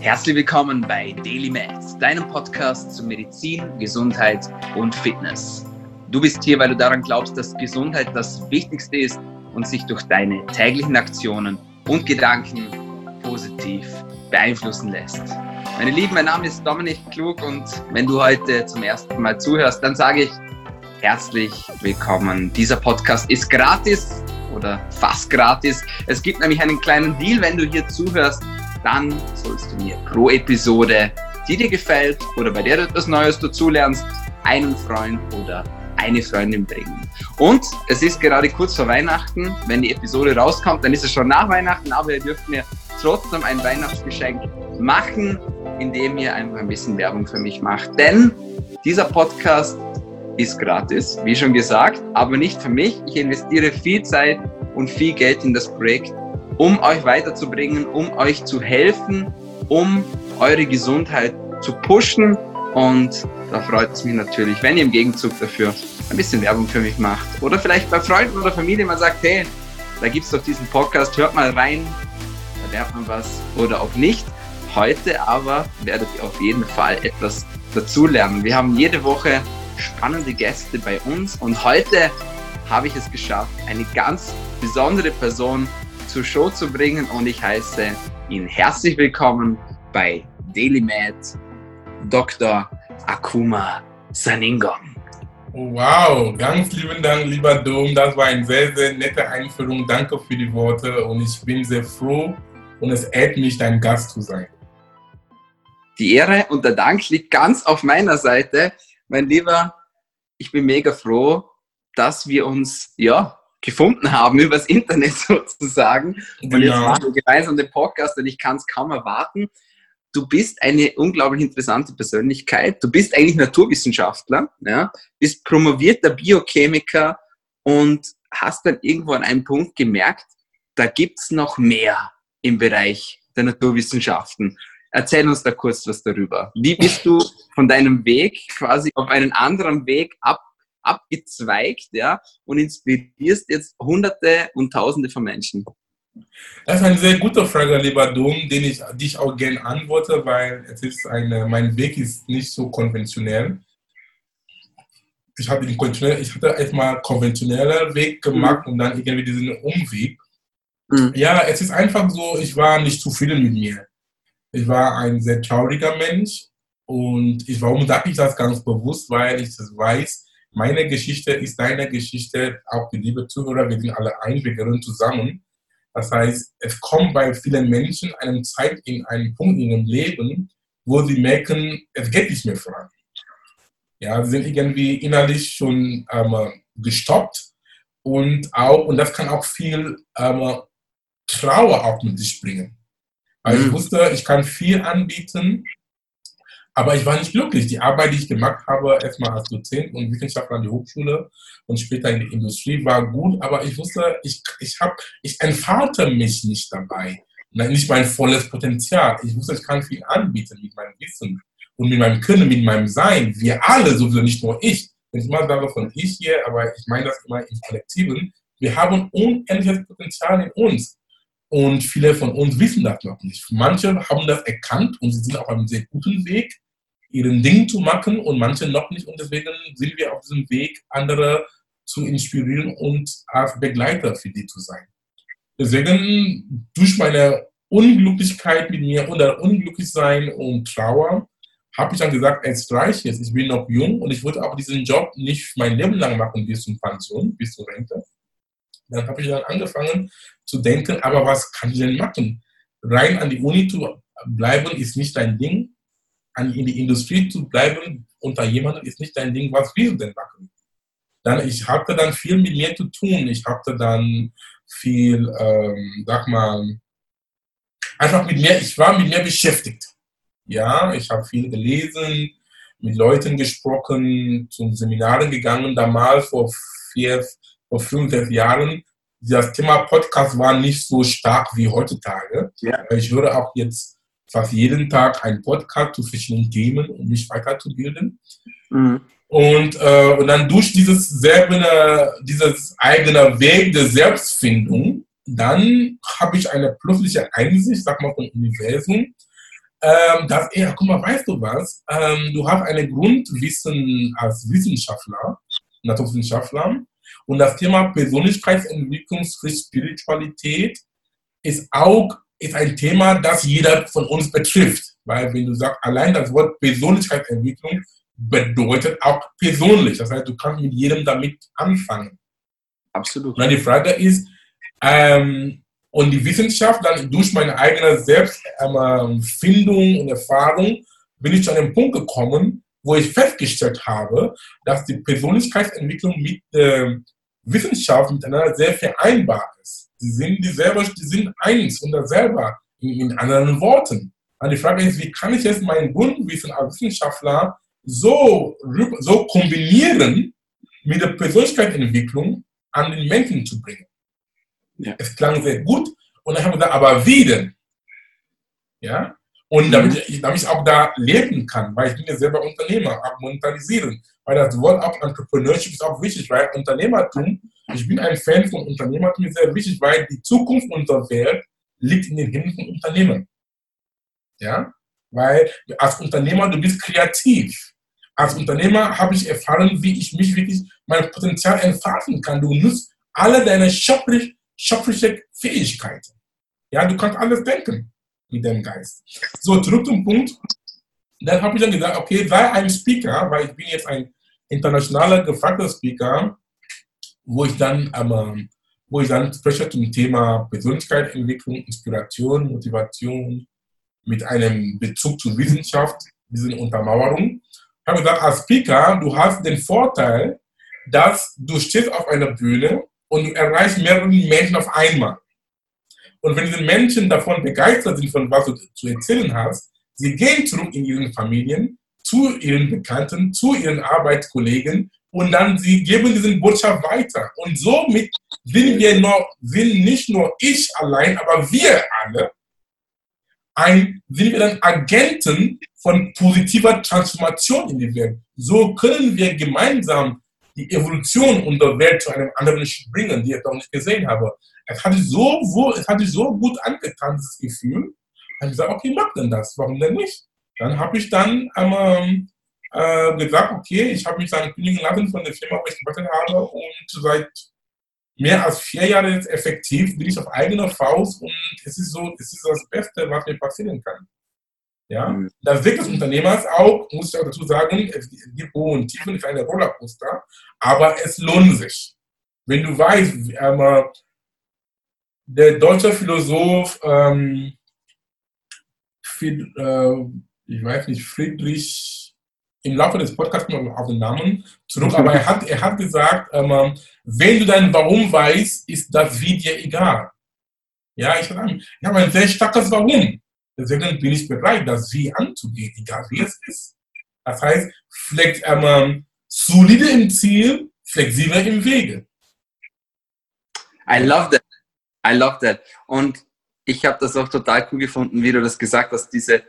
Herzlich willkommen bei Daily Med, deinem Podcast zu Medizin, Gesundheit und Fitness. Du bist hier, weil du daran glaubst, dass Gesundheit das Wichtigste ist und sich durch deine täglichen Aktionen und Gedanken positiv beeinflussen lässt. Meine Lieben, mein Name ist Dominik Klug und wenn du heute zum ersten Mal zuhörst, dann sage ich herzlich willkommen. Dieser Podcast ist gratis oder fast gratis. Es gibt nämlich einen kleinen Deal, wenn du hier zuhörst, dann sollst du mir pro Episode, die dir gefällt oder bei der du etwas Neues dazulernst, einen Freund oder eine Freundin bringen. Und es ist gerade kurz vor Weihnachten. Wenn die Episode rauskommt, dann ist es schon nach Weihnachten, aber ihr dürft mir trotzdem ein Weihnachtsgeschenk machen, indem ihr einfach ein bisschen Werbung für mich macht. Denn dieser Podcast ist gratis, wie schon gesagt, aber nicht für mich. Ich investiere viel Zeit und viel Geld in das Projekt, um euch weiterzubringen, um euch zu helfen, um eure Gesundheit zu pushen. Und da freut es mich natürlich, wenn ihr im Gegenzug dafür ein bisschen Werbung für mich macht. Oder vielleicht bei Freunden oder Familie mal sagt, hey, da gibt es doch diesen Podcast, hört mal rein, da lernt man was oder auch nicht. Heute aber werdet ihr auf jeden Fall etwas dazulernen. Wir haben jede Woche spannende Gäste bei uns und heute habe ich es geschafft, eine ganz besondere Person zur Show zu bringen und ich heiße ihn herzlich willkommen bei DailyMed Dr. Akuma Saningong. Wow, ganz lieben Dank, lieber Dom. Das war eine sehr, sehr nette Einführung. Danke für die Worte und ich bin sehr froh und es ehrt mich, dein Gast zu sein. Die Ehre und der Dank liegt ganz auf meiner Seite. Mein Lieber, ich bin mega froh, dass wir uns ja gefunden haben übers Internet sozusagen. Und jetzt genau. machen wir gemeinsam den Podcast und ich kann es kaum erwarten. Du bist eine unglaublich interessante Persönlichkeit. Du bist eigentlich Naturwissenschaftler, ja, bist promovierter Biochemiker und hast dann irgendwo an einem Punkt gemerkt, da gibt es noch mehr im Bereich der Naturwissenschaften. Erzähl uns da kurz was darüber. Wie bist du von deinem Weg quasi auf einen anderen Weg ab, abgezweigt ja, und inspirierst jetzt Hunderte und Tausende von Menschen? Das ist eine sehr gute Frage, lieber Dom, den ich dich auch gerne antworte, weil es ist eine, mein Weg ist nicht so konventionell. Ich, habe den ich hatte erstmal konventioneller Weg gemacht mhm. und dann irgendwie diesen Umweg. Mhm. Ja, es ist einfach so, ich war nicht zufrieden mit mir. Ich war ein sehr trauriger Mensch und ich, warum sage ich das ganz bewusst? Weil ich das weiß, meine Geschichte ist deine Geschichte, auch die liebe Zuhörer, wir sind alle ein, wir gehören zusammen. Das heißt, es kommt bei vielen Menschen eine Zeit in einem Punkt in ihrem Leben, wo sie merken, es geht nicht mehr voran. Ja, sie sind irgendwie innerlich schon ähm, gestoppt und auch, und das kann auch viel ähm, Trauer auch mit sich bringen. Weil mhm. ich wusste, ich kann viel anbieten, aber ich war nicht glücklich. Die Arbeit, die ich gemacht habe, erstmal als Dozent und Wissenschaftler an der Hochschule und später in der Industrie, war gut, aber ich wusste, ich, ich, hab, ich entfalte mich nicht dabei. Nicht mein volles Potenzial. Ich wusste, ich kann viel anbieten mit meinem Wissen und mit meinem Können, mit meinem Sein. Wir alle, sowieso nicht nur ich. Ich mal sage von ich hier, aber ich meine das immer im Kollektiven. Wir haben unendliches Potenzial in uns. Und viele von uns wissen das noch nicht. Manche haben das erkannt und sie sind auf einem sehr guten Weg, ihren Ding zu machen und manche noch nicht. Und deswegen sind wir auf diesem Weg, andere zu inspirieren und als Begleiter für die zu sein. Deswegen durch meine Unglücklichkeit mit mir oder Unglücklichsein und Trauer habe ich dann gesagt, es reicht jetzt. Ich bin noch jung und ich wollte auch diesen Job nicht mein Leben lang machen bis zum Pension, bis zur Rente. Dann habe ich dann angefangen zu denken, aber was kann ich denn machen? Rein an die Uni zu bleiben ist nicht dein Ding. An, in die Industrie zu bleiben unter jemandem ist nicht dein Ding. Was willst du denn machen? Dann, ich hatte dann viel mit mir zu tun. Ich hatte dann viel, ähm, sag mal, einfach mit mir, ich war mit mir beschäftigt. Ja, ich habe viel gelesen, mit Leuten gesprochen, zu Seminaren gegangen, damals vor vier, vor fünf, sechs Jahren, das Thema Podcast war nicht so stark wie heutzutage. Ja. Ich höre auch jetzt fast jeden Tag einen Podcast zu verschiedenen Themen, um mich weiterzubilden. Mhm. Und, äh, und dann durch dieses selbe, dieses eigene Weg der Selbstfindung, dann habe ich eine plötzliche Einsicht, sag mal, vom Universum. ähm, dass er, guck mal, weißt du was? Ähm, du hast eine Grundwissen als Wissenschaftler, Naturwissenschaftler, und das Thema Persönlichkeitsentwicklung Spiritualität ist auch ist ein Thema, das jeder von uns betrifft. Weil wenn du sagst, allein das Wort Persönlichkeitsentwicklung bedeutet auch persönlich. Das heißt, du kannst mit jedem damit anfangen. Absolut. Und die Frage ist, ähm, und die Wissenschaft dann durch meine eigene Selbstfindung und Erfahrung bin ich zu einem Punkt gekommen, wo ich festgestellt habe, dass die Persönlichkeitsentwicklung mit der Wissenschaft miteinander sehr vereinbar ist. Die sind dieselbe, die sind eins und dasselbe in, in anderen Worten. Und die Frage ist, wie kann ich jetzt mein Grundwissen als Wissenschaftler so, so kombinieren mit der Persönlichkeitsentwicklung an den Menschen zu bringen? Ja. Es klang sehr gut und dann haben wir gesagt, aber wie denn? Ja? Und damit, mhm. ich, damit ich auch da leben kann, weil ich bin ja selber Unternehmer, auch monetarisieren. Weil das Wort auch Entrepreneurship ist auch wichtig, weil Unternehmertum, ich bin ein Fan von Unternehmertum, sehr wichtig, weil die Zukunft unserer Welt liegt in den Händen von Unternehmen. Ja? Weil als Unternehmer, du bist kreativ. Als Unternehmer habe ich erfahren, wie ich mich wirklich mein Potenzial entfalten kann. Du nutzt alle deine schöpfliche, schöpfliche Fähigkeiten. Ja, du kannst alles denken mit dem Geist. So, zurück zum Punkt. Dann habe ich dann gesagt, okay, sei ein Speaker, weil ich bin jetzt ein internationaler gefragter Speaker, wo ich dann, ähm, wo ich dann spreche zum Thema Persönlichkeitsentwicklung, Inspiration, Motivation, mit einem Bezug zur Wissenschaft, diese Untermauerung. Ich habe gesagt, als Speaker, du hast den Vorteil, dass du stehst auf einer Bühne und du erreichst mehrere Menschen auf einmal. Und wenn diese Menschen davon begeistert sind, von was du zu erzählen hast, sie gehen zurück in ihren Familien, zu ihren Bekannten, zu ihren Arbeitskollegen und dann sie geben diese Botschaft weiter. Und somit sind wir noch, sind nicht nur ich allein, aber wir alle ein, sind wir dann Agenten von positiver Transformation in die Welt. So können wir gemeinsam die Evolution unserer Welt zu einem anderen Schritt bringen, die ich noch nicht gesehen habe. Es hat sich so, es hat sich so gut angetan, dieses Gefühl. Dann habe ich gesagt, okay, mach denn das, warum denn nicht? Dann habe ich dann ähm, äh, gesagt, okay, ich habe mich dann kündigen lassen von der Firma, wo ich gearbeitet habe und seit mehr als vier Jahren effektiv bin ich auf eigener Faust und es ist so, es ist das Beste, was mir passieren kann. Ja? Mhm. Das Weg des Unternehmers auch, muss ich auch dazu sagen, es gibt Hohe und Tiefen, ist eine Rollercoaster, aber es lohnt sich. Wenn du weißt, ähm, der deutsche Philosoph, ähm, Fried, äh, ich weiß nicht, Friedrich, im Laufe des Podcasts mal auf den Namen zurück, aber er hat, er hat gesagt, ähm, wenn du dein Warum weißt, ist das Wie dir egal. Ja, ich habe ein sehr starkes Warum. Deswegen bin ich bereit, das Wie anzugehen, egal wie es ist. Das heißt, vielleicht ähm, solide im Ziel, flexibel im Wege. I love that. I love that. Und ich habe das auch total cool gefunden, wie du das gesagt hast, diese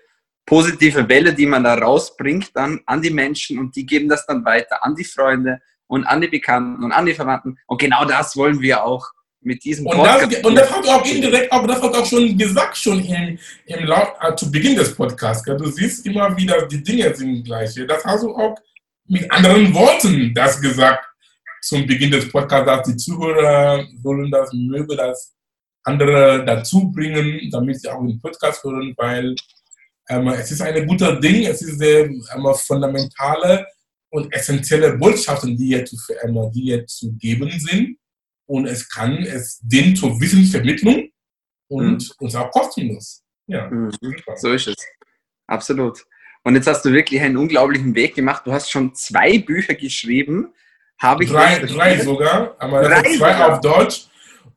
positive Welle, die man da rausbringt dann an die Menschen und die geben das dann weiter an die Freunde und an die Bekannten und an die Verwandten. Und genau das wollen wir auch mit diesem und das, und das hat auch indirekt, aber das hat auch schon gesagt, schon im, im Laut, äh, zu Beginn des Podcasts. Du siehst immer wieder, die Dinge sind gleich. Das hast du auch mit anderen Worten das gesagt zum Beginn des Podcasts, dass die Zuhörer sollen das, mögen das andere dazu bringen, damit sie auch den Podcast hören, weil es ist ein guter Ding, es ist sehr ähm, fundamentale und essentielle Botschaften, die hier, zu, ähm, die hier zu geben sind und es kann, es dient zur Wissensvermittlung und, mhm. und auch kostenlos. Ja, mhm. So ist es. Absolut. Und jetzt hast du wirklich einen unglaublichen Weg gemacht. Du hast schon zwei Bücher geschrieben. Habe ich drei, drei sogar, aber drei zwei sogar. auf Deutsch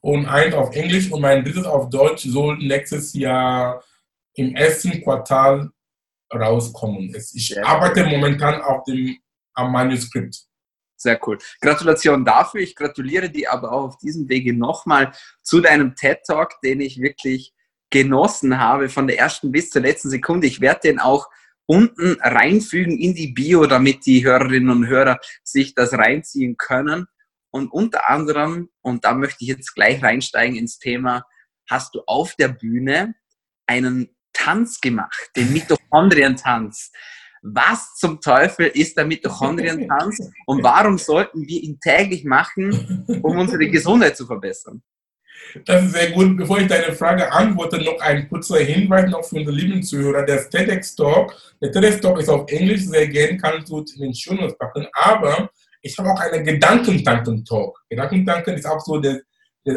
und eins auf Englisch und mein drittes auf Deutsch soll nächstes Jahr im ersten Quartal rauskommen. Ich arbeite momentan auf dem am Manuskript. Sehr cool. Gratulation dafür. Ich gratuliere dir aber auch auf diesem Wege nochmal zu deinem TED Talk, den ich wirklich genossen habe, von der ersten bis zur letzten Sekunde. Ich werde den auch unten reinfügen in die Bio, damit die Hörerinnen und Hörer sich das reinziehen können. Und unter anderem, und da möchte ich jetzt gleich reinsteigen ins Thema, hast du auf der Bühne einen Tanz gemacht, den Mitochondrientanz. Was zum Teufel ist der Mitochondrientanz und warum sollten wir ihn täglich machen, um unsere Gesundheit zu verbessern? Das ist sehr gut. Bevor ich deine Frage antworte, noch ein kurzer Hinweis noch für unsere lieben Zuhörer. Der TEDx Talk, der TEDx Talk ist auf Englisch sehr gern, kannst du in den Show packen, aber ich habe auch einen Gedankentanken-Talk. Gedankentanken ist auch so der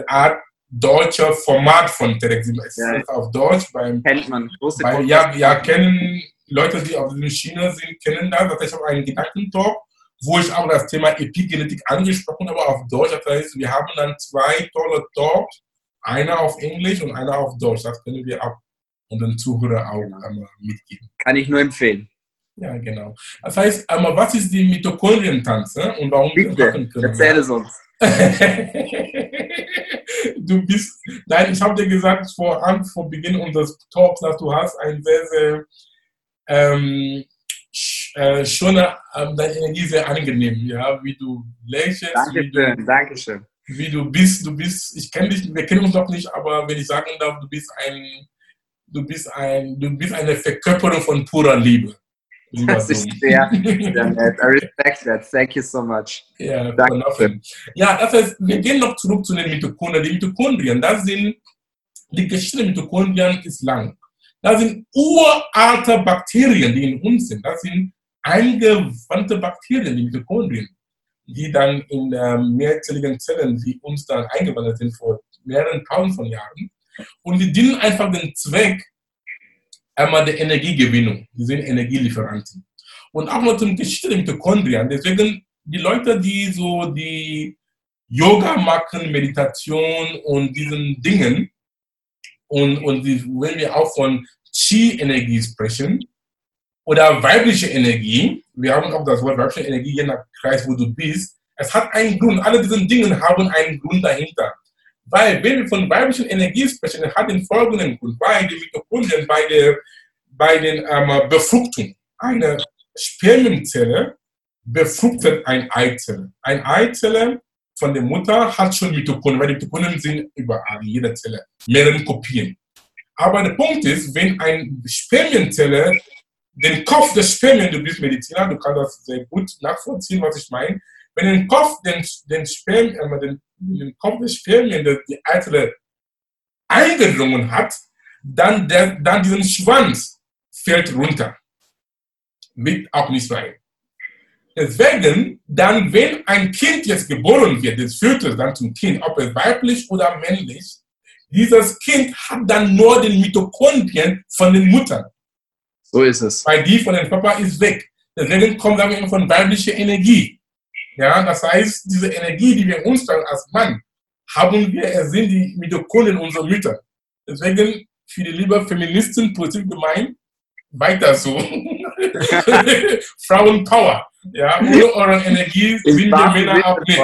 Art deutscher Format von TEDx. Es ja. ist auf Deutsch. Beim, Kennt man. Bei, ja, ja, kennen Leute, die auf der Schiene sind, kennen das. Das heißt, ich habe einen Gedankentalk, wo ich auch das Thema Epigenetik angesprochen habe, auf Deutsch. Das heißt, wir haben dann zwei tolle Talks, einer auf Englisch und einer auf Deutsch. Das können wir auch unseren Zuhörern auch einmal mitgeben. Kann ich nur empfehlen. Ja, genau. Das heißt, einmal, was ist die Mitochondrientanz und warum Bitte, wir machen können? Erzähl es uns. Du bist, nein, ich habe dir gesagt vor, vor Beginn unseres Talks, dass du hast ein sehr, sehr ähm, äh, schon äh, deine Energie sehr angenehm, ja, wie du lächelst. Dankeschön, wie du, Dankeschön. Wie du bist, du bist, ich kenne dich, wir kennen uns noch nicht, aber wenn ich sagen darf, du bist ein, du bist ein, du bist eine Verkörperung von purer Liebe. Das ist sehr, sehr nett. I respect that. Thank you so much. Ja, Danke. ja, das heißt, wir gehen noch zurück zu den Mitochondrien. Die Mitochondrien, das sind, die Geschichte der Mitochondrien ist lang. Das sind uralte Bakterien, die in uns sind. Das sind eingewandte Bakterien, die Mitochondrien, die dann in äh, mehrzelligen Zellen, die uns dann eingewandert sind vor mehreren tausend von Jahren. Und die dienen einfach den Zweck einmal der Energiegewinnung. Die sind Energielieferanten. Und auch noch zum Geschichte der Mitochondrien. Deswegen die Leute, die so die Yoga machen, Meditation und diesen Dingen, und, und die, wenn wir auch von Qi-Energie sprechen oder weibliche Energie, wir haben auch das Wort weibliche Energie je nach Kreis, wo du bist, es hat einen Grund. Alle diese Dinge haben einen Grund dahinter. Weil, wenn wir von weiblichen Energie sprechen, hat den folgenden Grund. Weil die Mitochondrien bei der bei den ähm, Befruchtung. Eine Spermienzelle befruchtet eine Eizelle. Eine Eizelle von der Mutter hat schon Mitochondrien, weil die Mitochondrien sind überall, in jeder Zelle, mehrere Kopien. Aber der Punkt ist, wenn eine Spermienzelle den Kopf des Spermien, du bist Mediziner, du kannst das sehr gut nachvollziehen, was ich meine. Wenn den Kopf, den, den, Spermien, äh, den, den Kopf des Spermien, die Eizelle eingedrungen hat, dann, der, dann diesen Schwanz fällt runter. Wird auch nicht sein. Deswegen, dann, wenn ein Kind jetzt geboren wird, das führt es dann zum Kind, ob es weiblich oder männlich, dieses Kind hat dann nur den Mitochondrien von den Muttern. So ist es. Weil die von den Papa ist weg. Deswegen kommt dann von weiblicher Energie. Ja, das heißt, diese Energie, die wir uns dann als Mann haben, wir, es sind die Mitochondrien unserer Mütter. Deswegen für die liebe Feministen positiv gemeint, weiter so. Frauenpower. Ja, ohne eure Energie sind wir Männer auch nicht.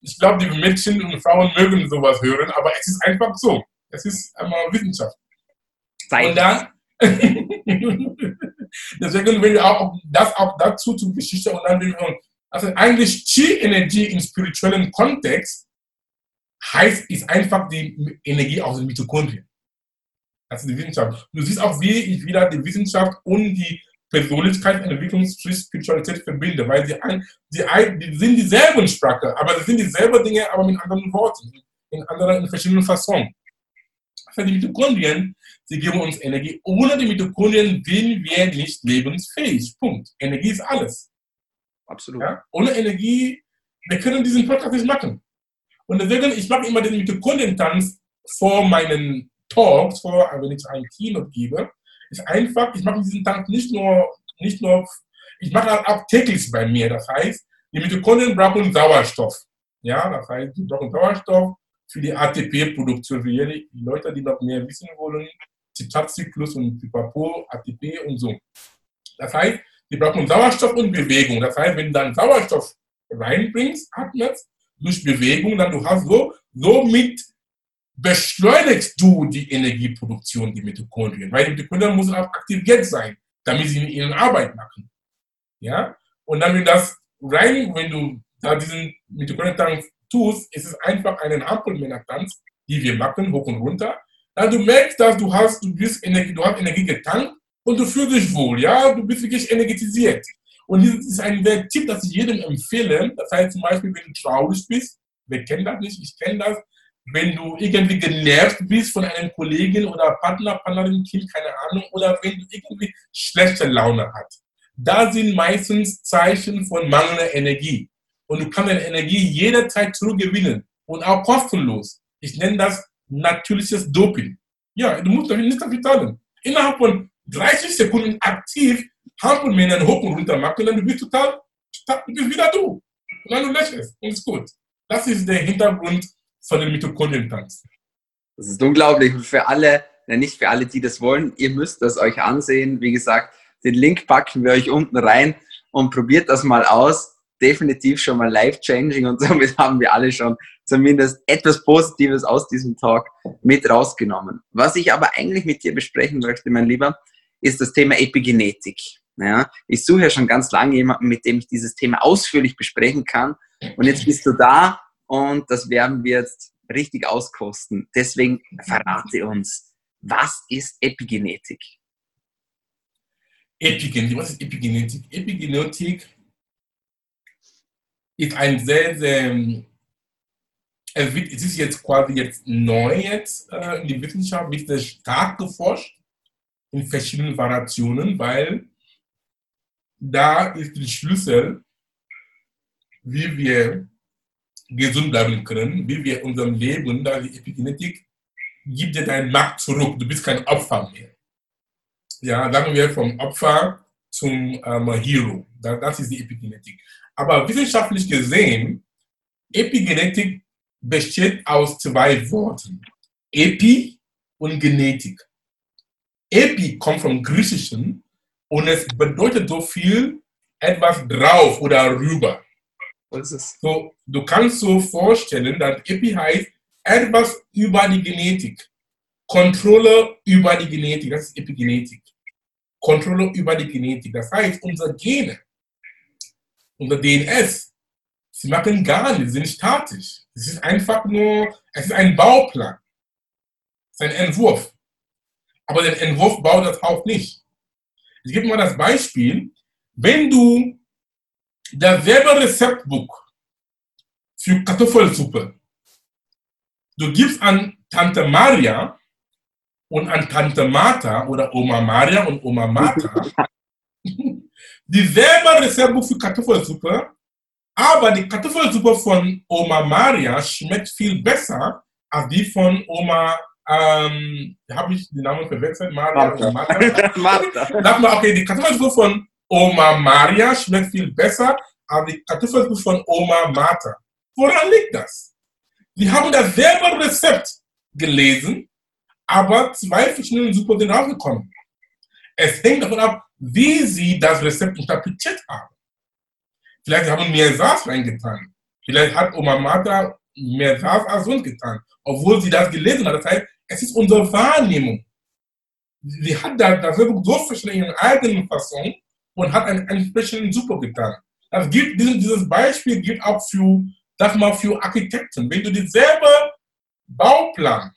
Ich glaube, die Mädchen und Frauen mögen sowas hören, aber es ist einfach so. Es ist einmal Wissenschaft. Zeit. Und dann, deswegen will ich auch das auch dazu zur Geschichte und dann will ich, also eigentlich Chi-Energie im spirituellen Kontext heißt, ist einfach die Energie aus den Mitochondrien. Das ist die Wissenschaft. Du siehst auch, wie ich wieder die Wissenschaft und die Persönlichkeitsentwicklung Spiritualität verbinde, weil sie, ein, sie, die sind dieselben Sprache, aber sie sind dieselben Dinge, aber mit anderen Worten, in anderen, in verschiedenen Fassonen. Für die Mitochondrien, sie geben uns Energie. Ohne die Mitochondrien sind wir nicht lebensfähig. Punkt. Energie ist alles. Absolut. Ja? Ohne Energie, wir können diesen Podcast nicht machen. Und deswegen, ich mache immer den Mitochondrientanz vor meinen Talks, vor, wenn ich ein Keynote gebe, ist einfach, ich mache diesen Tank nicht nur, nicht nur, ich mache auch täglich bei mir. Das heißt, die Mitochondrien brauchen Sauerstoff. Ja, das heißt, sie brauchen Sauerstoff für die ATP-Produktion, für die Leute, die noch mehr wissen wollen, Zitratzyklus und Pipapo, ATP und so. Das heißt, die brauchen Sauerstoff und Bewegung. Das heißt, wenn du dann Sauerstoff reinbringst, atmest, durch Bewegung, dann du hast so, so mit beschleunigst du die Energieproduktion, die Mitochondrien, weil die Mitochondrien müssen auch aktiviert sein, damit sie ihre Arbeit machen. Ja? Und dann, wenn das rein, wenn du da diesen Mitochondrien tust, ist es einfach einen Ampelmänner-Tanz, die wir machen, hoch und runter. dann du merkst, dass du hast, du bist Energie, du hast Energie getankt und du fühlst dich wohl, ja, du bist wirklich energetisiert. Und das ist ein Tipp, das ich jedem empfehle. Das heißt zum Beispiel, wenn du traurig bist, wer kennt das nicht, ich kenne das, wenn du irgendwie genervt bist von einem Kollegen oder Partner, Partnerin, Kind, keine Ahnung, oder wenn du irgendwie schlechte Laune hast. Da sind meistens Zeichen von mangelnder Energie. Und du kannst deine Energie jederzeit zurückgewinnen und auch kostenlos. Ich nenne das natürliches Doping. Ja, du musst nicht dafür zahlen. Innerhalb von 30 Sekunden aktiv Hampelmännern hoch und runter machen, dann du bist total, du bist wieder du. Und dann du lächelst und ist gut. Das ist der Hintergrund von den Mitochondrientanz. Das ist unglaublich. Und für alle, nicht für alle, die das wollen, ihr müsst das euch ansehen. Wie gesagt, den Link packen wir euch unten rein und probiert das mal aus. Definitiv schon mal life-changing und somit haben wir alle schon zumindest etwas Positives aus diesem Talk mit rausgenommen. Was ich aber eigentlich mit dir besprechen möchte, mein Lieber, ist das Thema Epigenetik. Ja, ich suche ja schon ganz lange jemanden, mit dem ich dieses Thema ausführlich besprechen kann. Und jetzt bist du da und das werden wir jetzt richtig auskosten. Deswegen verrate uns, was ist Epigenetik? Epigenetik, was ist Epigenetik? Epigenetik ist ein sehr, sehr, es ist jetzt quasi jetzt neu jetzt äh, in der Wissenschaft, wird sehr stark geforscht in verschiedenen Variationen, weil da ist der Schlüssel, wie wir gesund bleiben können, wie wir unserem Leben, da die Epigenetik gibt dir deine Macht zurück. Du bist kein Opfer mehr. Ja, sagen wir vom Opfer zum ähm, Hero. Das ist die Epigenetik. Aber wissenschaftlich gesehen, Epigenetik besteht aus zwei Worten. Epi und Genetik. Epi kommt vom Griechischen und es bedeutet so viel etwas drauf oder rüber. Was ist so, du kannst so vorstellen, dass Epi heißt etwas über die Genetik. Kontrolle über die Genetik, das ist Epigenetik. Kontrolle über die Genetik. Das heißt, unsere Gene, unser DNS, sie machen gar nichts, sie sind statisch. Es ist einfach nur, es ist ein Bauplan. Es ist ein Entwurf. Aber der Entwurf baut das auch nicht. Ich gebe mal das Beispiel. Wenn du dasselbe Rezeptbuch für Kartoffelsuppe, du gibst an Tante Maria und an Tante Martha oder Oma Maria und Oma Martha dieselbe Rezeptbuch für Kartoffelsuppe, aber die Kartoffelsuppe von Oma Maria schmeckt viel besser als die von Oma ähm, habe ich den Namen verwechselt? Maria Martha. Martha. Martha. okay, die Kartoffelsuppe von Oma Maria schmeckt viel besser als die Kartoffelsuppe von Oma Martha. Woran liegt das? Wir haben dasselbe Rezept gelesen, aber zwei verschiedene Suppen sind rausgekommen. Es hängt davon ab, wie sie das Rezept interpretiert haben. Vielleicht haben mehr Saas reingetan. Vielleicht hat Oma Martha mehr Saas als uns getan, obwohl sie das gelesen hat. Das heißt, es ist unsere Wahrnehmung. Sie hat das, so verschieden in ihrer eigenen Fassung und hat einen entsprechenden Super getan. Das gilt, dieses Beispiel gilt auch für, sag mal, für Architekten. Wenn du dieselbe Bauplan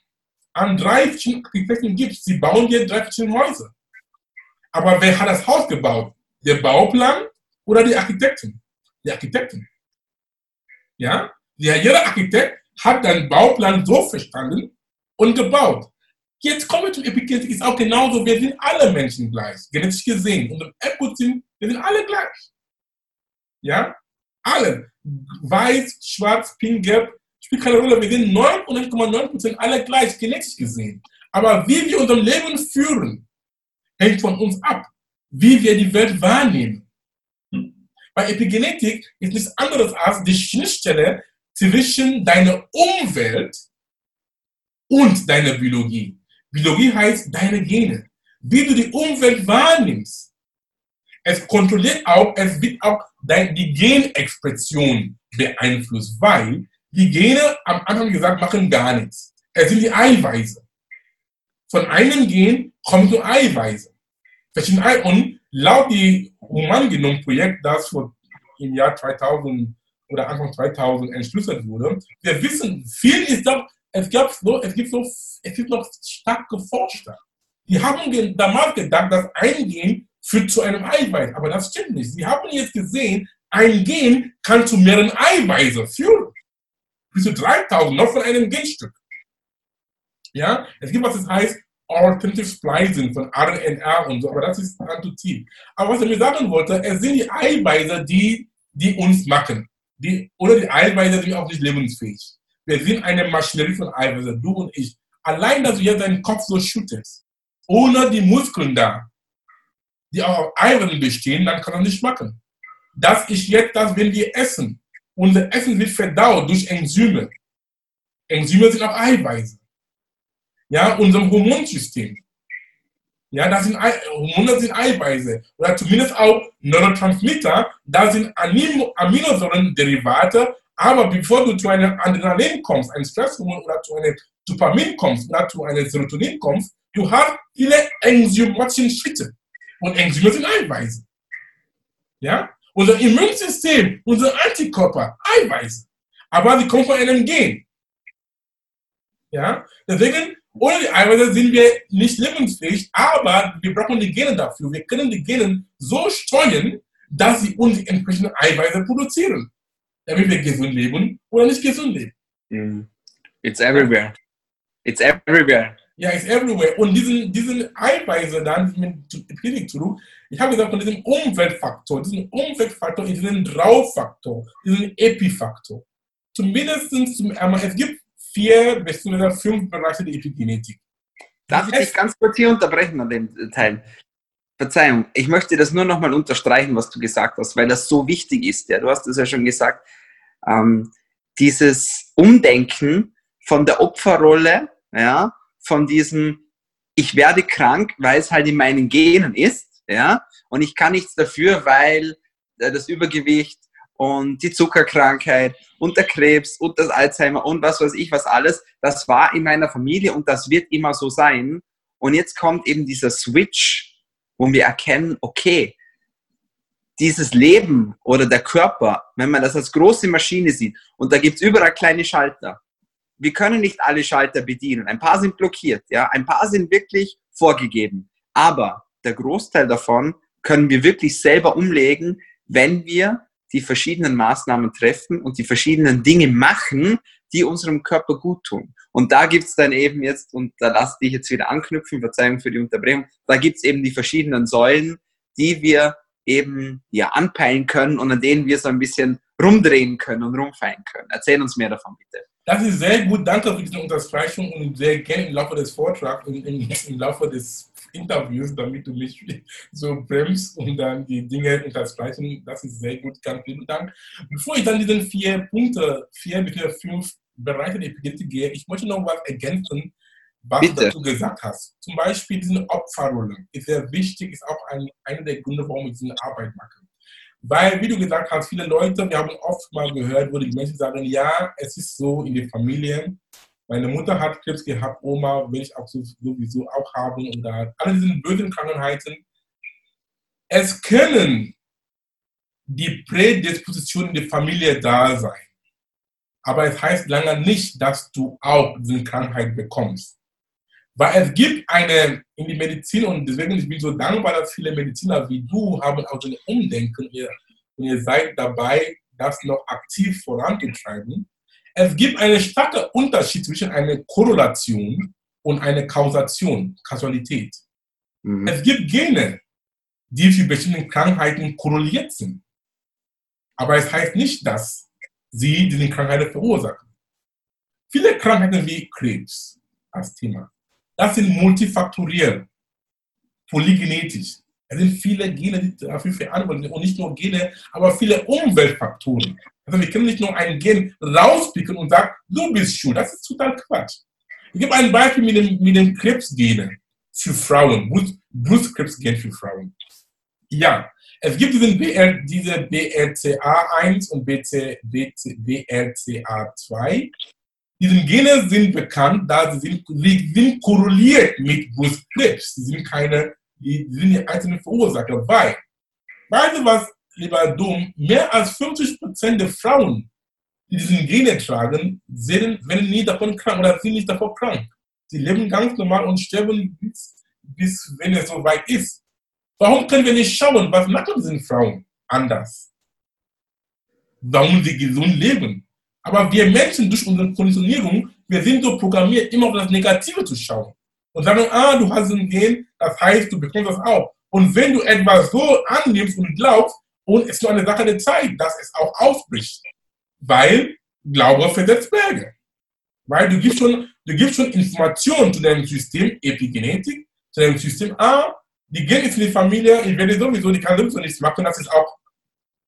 an drei verschiedenen Architekten gibst, sie bauen dir drei verschiedene Häuser. Aber wer hat das Haus gebaut? Der Bauplan oder die Architekten? Die Architekten. Ja? Jeder Architekt hat den Bauplan so verstanden, und gebaut. Jetzt kommen wir zum Epigenetik, ist auch genauso, wir sind alle Menschen gleich, genetisch gesehen. Und im Epozin, wir sind alle gleich. Ja? Alle. Weiß, schwarz, pink, gelb, spielt keine Rolle. Wir sind 99,9% alle gleich, genetisch gesehen. Aber wie wir unser Leben führen, hängt von uns ab. Wie wir die Welt wahrnehmen. Bei Epigenetik ist nichts anderes als die Schnittstelle zwischen deiner Umwelt und deine Biologie. Biologie heißt deine Gene. Wie du die Umwelt wahrnimmst. Es kontrolliert auch, es wird auch die Genexpression beeinflusst, weil die Gene am Anfang gesagt machen gar nichts. Es sind die Eiweiße. Von einem Gen kommen so Eiweiße. Und laut dem Humangenom-Projekt, das vor im Jahr 2000 oder Anfang 2000 entschlüsselt wurde, wir wissen, viel ist doch es, gab so, es, gibt so, es gibt noch starke Forscher. Die haben damals gedacht, dass ein Gen führt zu einem Eiweiß, aber das stimmt nicht. Sie haben jetzt gesehen, ein Gen kann zu mehreren Eiweißen führen. Bis zu 3000, noch von einem Genstück. Ja, es gibt was das heißt Alternative Splicing von RNA und so, aber das ist Antotin. Aber was er mir sagen wollte, es sind die Eiweiße, die, die uns machen. Die, oder die Eiweiße sind auch nicht lebensfähig. Wir sind eine Maschinerie von Eiweiße, du und ich. Allein, dass du jetzt deinen Kopf so schüttest, ohne die Muskeln da, die auch auf Eiweißen bestehen, dann kann er nicht machen. Das ist jetzt das, wenn wir essen. Unser Essen wird verdaut durch Enzyme. Enzyme sind auch Eiweiße. Ja, unserem Hormonsystem. Ja, das sind Hormone sind Eiweiße oder zumindest auch Neurotransmitter. Da sind Aminosäuren-Derivate. Aber bevor du zu einem Adrenalin kommst, ein Stresshormon oder zu einem Dopamin kommst oder zu einem Serotonin kommst, du hast viele enzymatischen Schritte. Und Enzyme sind Eiweiße. Ja? Unser Immunsystem, unser Antikörper, Eiweiße. Aber sie kommen von einem Gen. Ja? Deswegen, ohne die Eiweiße sind wir nicht lebensfähig, aber wir brauchen die Gene dafür. Wir können die Gene so steuern, dass sie uns die entsprechenden Eiweiße produzieren, damit wir gesund leben oder nicht gesund leben. Mm. It's everywhere. It's everywhere. Ja, it's everywhere. Und diesen, diesen Eiweiße dann mit Klinik zu ich habe gesagt, von diesem Umweltfaktor, diesen Umweltfaktor ist diesen Draufaktor, diesen Epifaktor. Zumindest zum, es gibt vier bis fünf Bereiche der Epigenetik. Darf ich dich ganz kurz hier unterbrechen an dem Teil? Verzeihung, ich möchte das nur nochmal unterstreichen, was du gesagt hast, weil das so wichtig ist. Ja, du hast es ja schon gesagt. Ähm, dieses Umdenken von der Opferrolle, ja, von diesem, ich werde krank, weil es halt in meinen Genen ist, ja, und ich kann nichts dafür, weil äh, das Übergewicht und die Zuckerkrankheit und der Krebs und das Alzheimer und was weiß ich was alles, das war in meiner Familie und das wird immer so sein. Und jetzt kommt eben dieser Switch, wo wir erkennen, okay, dieses Leben oder der Körper, wenn man das als große Maschine sieht, und da gibt es überall kleine Schalter. Wir können nicht alle Schalter bedienen. Ein paar sind blockiert, ja, ein paar sind wirklich vorgegeben. Aber der Großteil davon können wir wirklich selber umlegen, wenn wir die verschiedenen Maßnahmen treffen und die verschiedenen Dinge machen, die unserem Körper gut tun. Und da gibt es dann eben jetzt, und da lasse ich jetzt wieder anknüpfen, Verzeihung für die Unterbrechung, da gibt es eben die verschiedenen Säulen, die wir eben ja anpeilen können und an denen wir so ein bisschen rumdrehen können und rumfeilen können. Erzähl uns mehr davon bitte. Das ist sehr gut. Danke für diese Unterstreichung und sehr gerne im Laufe des Vortrags und im, im Laufe des Interviews, damit du mich so bremst und dann die Dinge unterstreichen. Das ist sehr gut. Ganz vielen Dank. Bevor ich dann diesen vier Punkte, vier bis fünf Bereiche der Epigenetik gehe, ich möchte noch was ergänzen, was Bitte. du dazu gesagt hast. Zum Beispiel diese Opferrolle ist sehr wichtig, ist auch ein, einer der Gründe, warum ich diese Arbeit mache. Weil, wie du gesagt hast, viele Leute, wir haben oft mal gehört, wo die Menschen sagen, ja, es ist so in den Familien, meine Mutter hat Krebs gehabt, Oma will ich auch sowieso auch haben und da alle diese bösen Krankheiten. Es können die Prädispositionen der Familie da sein. Aber es heißt lange nicht, dass du auch diese Krankheit bekommst. Weil es gibt eine in die Medizin und deswegen ich bin so dankbar, dass viele Mediziner wie du haben auch so ein Umdenken ihr, und ihr seid dabei, das noch aktiv voranzutreiben. Es gibt einen starken Unterschied zwischen einer Korrelation und einer Kausation, Kausalität. Mhm. Es gibt Gene, die für bestimmte Krankheiten korreliert sind. Aber es heißt nicht, dass sie diese Krankheiten verursachen. Viele Krankheiten wie Krebs als Thema, das sind multifaktoriell, polygenetisch. Es sind viele Gene, die dafür verantwortlich sind. Und nicht nur Gene, aber viele Umweltfaktoren. Also wir können nicht nur ein Gen rauspicken und sagen, du bist schuld. Das ist total Quatsch. Ich gebe ein Beispiel mit dem, mit dem Krebsgenen für Frauen, Brustkrebsgen für Frauen. Ja, es gibt diesen BR, diese BRCA1 und BC, BC, BRCA2. Diese Gene sind bekannt, da sie sind, sie sind korreliert mit Brustkrebs. Sie sind keine, die, sind die einzelnen Verursacher, weil, weißt du was, lieber Dumm, mehr als 50 Prozent der Frauen, die diesen Gene tragen, sind, werden nie davon krank oder sind nicht davon krank. Sie leben ganz normal und sterben bis, bis wenn es so weit ist. Warum können wir nicht schauen, was machen diese Frauen anders? Warum sie gesund leben? Aber wir Menschen durch unsere Konditionierung, wir sind so programmiert, immer auf das Negative zu schauen. Und sagen, ah, du hast ein Gen, das heißt, du bekommst das auch. Und wenn du etwas so annimmst und glaubst, und es ist nur eine Sache der Zeit, dass es auch ausbricht. Weil Glaube versetzt Berge. Weil du gibst schon, du gibst schon Informationen zu deinem System, Epigenetik, zu deinem System, ah, die gehen jetzt in die Familie, ich werde sowieso, die kann sowieso nichts machen, das ist auch